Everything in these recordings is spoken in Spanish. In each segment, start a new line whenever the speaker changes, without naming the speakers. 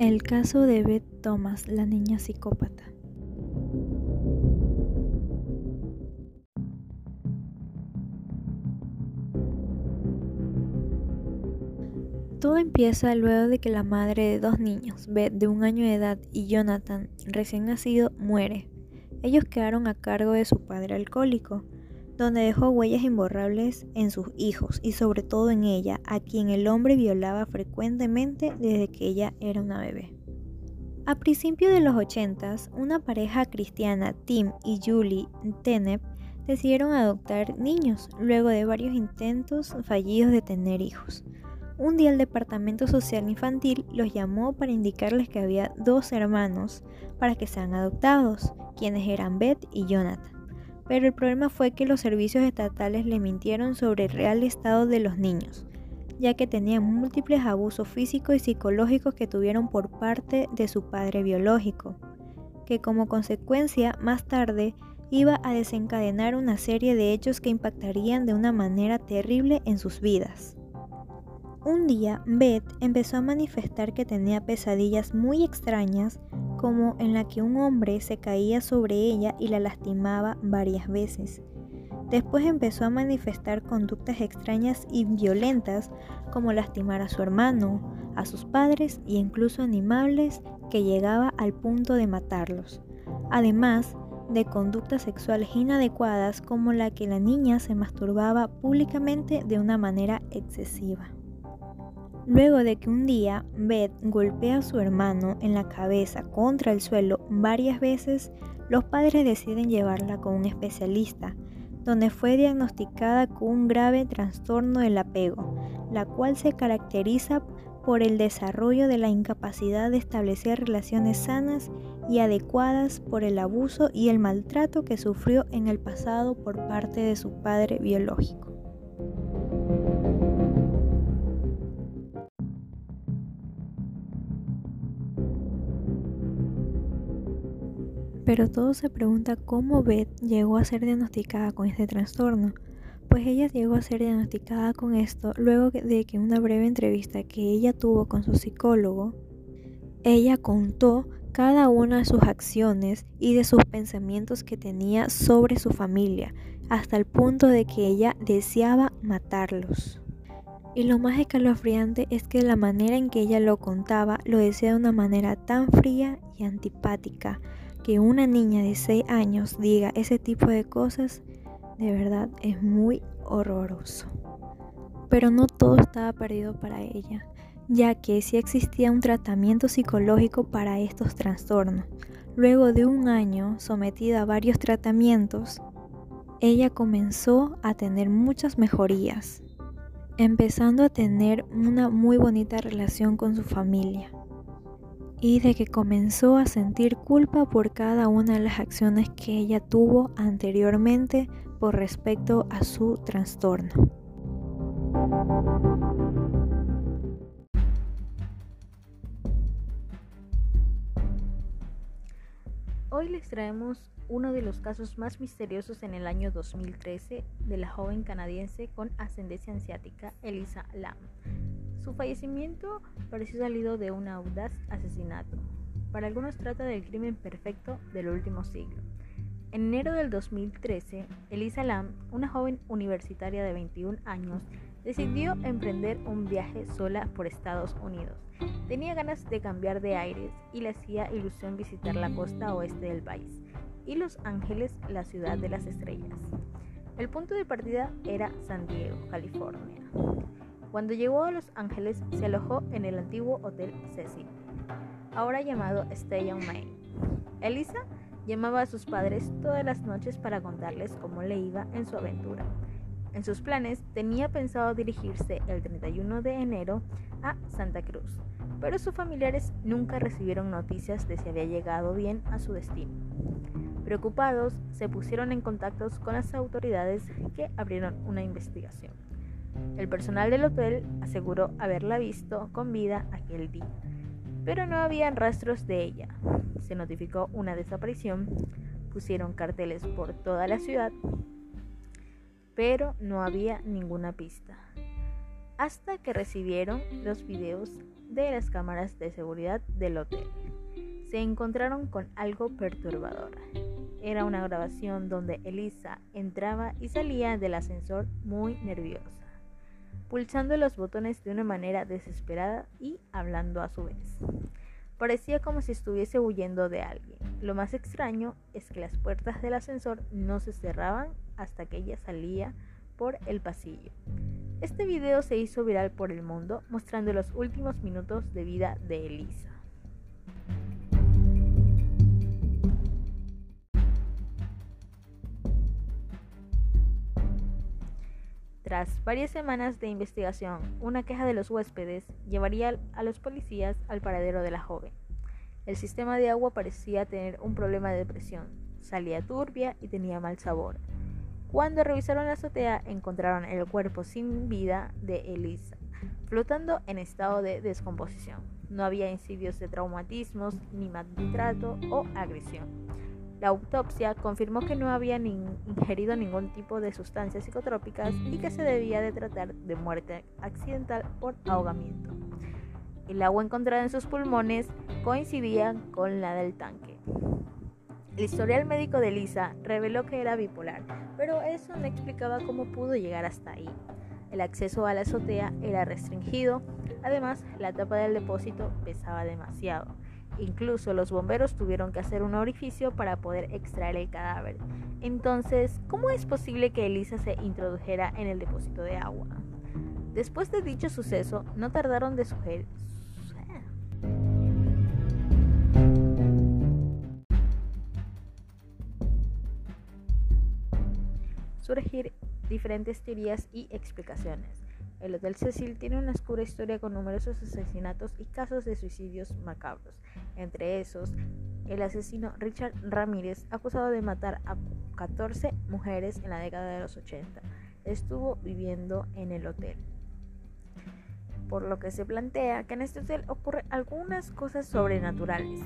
El caso de Beth Thomas, la niña psicópata. Todo empieza luego de que la madre de dos niños, Beth de un año de edad y Jonathan, recién nacido, muere. Ellos quedaron a cargo de su padre alcohólico, donde dejó huellas imborrables en sus hijos y sobre todo en ella, a quien el hombre violaba frecuentemente desde que ella era una bebé. A principios de los 80, una pareja cristiana, Tim y Julie Tenep, decidieron adoptar niños luego de varios intentos fallidos de tener hijos. Un día el Departamento Social Infantil los llamó para indicarles que había dos hermanos para que sean adoptados, quienes eran Beth y Jonathan. Pero el problema fue que los servicios estatales le mintieron sobre el real estado de los niños, ya que tenían múltiples abusos físicos y psicológicos que tuvieron por parte de su padre biológico, que como consecuencia más tarde iba a desencadenar una serie de hechos que impactarían de una manera terrible en sus vidas. Un día, Beth empezó a manifestar que tenía pesadillas muy extrañas, como en la que un hombre se caía sobre ella y la lastimaba varias veces. Después empezó a manifestar conductas extrañas y violentas, como lastimar a su hermano, a sus padres e incluso animales que llegaba al punto de matarlos. Además de conductas sexuales inadecuadas como la que la niña se masturbaba públicamente de una manera excesiva. Luego de que un día Beth golpea a su hermano en la cabeza contra el suelo varias veces, los padres deciden llevarla con un especialista, donde fue diagnosticada con un grave trastorno del apego, la cual se caracteriza por el desarrollo de la incapacidad de establecer relaciones sanas y adecuadas por el abuso y el maltrato que sufrió en el pasado por parte de su padre biológico. Pero todo se pregunta cómo Beth llegó a ser diagnosticada con este trastorno. Pues ella llegó a ser diagnosticada con esto luego de que una breve entrevista que ella tuvo con su psicólogo, ella contó cada una de sus acciones y de sus pensamientos que tenía sobre su familia, hasta el punto de que ella deseaba matarlos. Y lo más escalofriante es que la manera en que ella lo contaba lo decía de una manera tan fría y antipática, que una niña de 6 años diga ese tipo de cosas, de verdad es muy horroroso. Pero no todo estaba perdido para ella, ya que sí existía un tratamiento psicológico para estos trastornos. Luego de un año sometida a varios tratamientos, ella comenzó a tener muchas mejorías, empezando a tener una muy bonita relación con su familia y de que comenzó a sentir culpa por cada una de las acciones que ella tuvo anteriormente por respecto a su trastorno.
Hoy les traemos uno de los casos más misteriosos en el año 2013 de la joven canadiense con ascendencia asiática Elisa Lam, su fallecimiento pareció salido de un audaz asesinato. Para algunos trata del crimen perfecto del último siglo. En enero del 2013, Elisa Lam, una joven universitaria de 21 años, decidió emprender un viaje sola por Estados Unidos. Tenía ganas de cambiar de aires y le hacía ilusión visitar la costa oeste del país y Los Ángeles, la ciudad de las estrellas. El punto de partida era San Diego, California. Cuando llegó a Los Ángeles, se alojó en el antiguo Hotel Cecil, ahora llamado Stay on Main. Elisa llamaba a sus padres todas las noches para contarles cómo le iba en su aventura. En sus planes tenía pensado dirigirse el 31 de enero a Santa Cruz, pero sus familiares nunca recibieron noticias de si había llegado bien a su destino. Preocupados, se pusieron en contacto con las autoridades que abrieron una investigación. El personal del hotel aseguró haberla visto con vida aquel día, pero no había rastros de ella. Se notificó una desaparición, pusieron carteles por toda la ciudad, pero no había ninguna pista. hasta que recibieron los videos de las cámaras de seguridad del hotel. Se encontraron con algo perturbador. Era una grabación donde Elisa entraba y salía del ascensor muy nerviosa, pulsando los botones de una manera desesperada y hablando a su vez. Parecía como si estuviese huyendo de alguien. Lo más extraño es que las puertas del ascensor no se cerraban hasta que ella salía por el pasillo. Este video se hizo viral por el mundo mostrando los últimos minutos de vida de Elisa. Tras varias semanas de investigación, una queja de los huéspedes llevaría a los policías al paradero de la joven. El sistema de agua parecía tener un problema de presión, salía turbia y tenía mal sabor. Cuando revisaron la azotea, encontraron el cuerpo sin vida de Elisa, flotando en estado de descomposición. No había indicios de traumatismos, ni maltrato o agresión. La autopsia confirmó que no había ingerido ningún tipo de sustancias psicotrópicas y que se debía de tratar de muerte accidental por ahogamiento. El agua encontrada en sus pulmones coincidía con la del tanque. El historial médico de Lisa reveló que era bipolar, pero eso no explicaba cómo pudo llegar hasta ahí. El acceso a la azotea era restringido, además la tapa del depósito pesaba demasiado. Incluso los bomberos tuvieron que hacer un orificio para poder extraer el cadáver. Entonces, ¿cómo es posible que Elisa se introdujera en el depósito de agua? Después de dicho suceso, no tardaron de sugerir surgir diferentes teorías y explicaciones. El Hotel Cecil tiene una oscura historia con numerosos asesinatos y casos de suicidios macabros. Entre esos, el asesino Richard Ramírez, acusado de matar a 14 mujeres en la década de los 80, estuvo viviendo en el hotel. Por lo que se plantea que en este hotel ocurren algunas cosas sobrenaturales,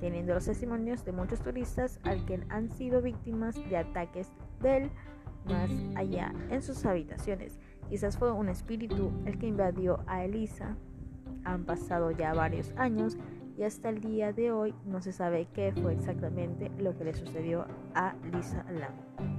teniendo los testimonios de muchos turistas al que han sido víctimas de ataques del más allá en sus habitaciones. Quizás fue un espíritu el que invadió a Elisa. Han pasado ya varios años y hasta el día de hoy no se sabe qué fue exactamente lo que le sucedió a Lisa Lam.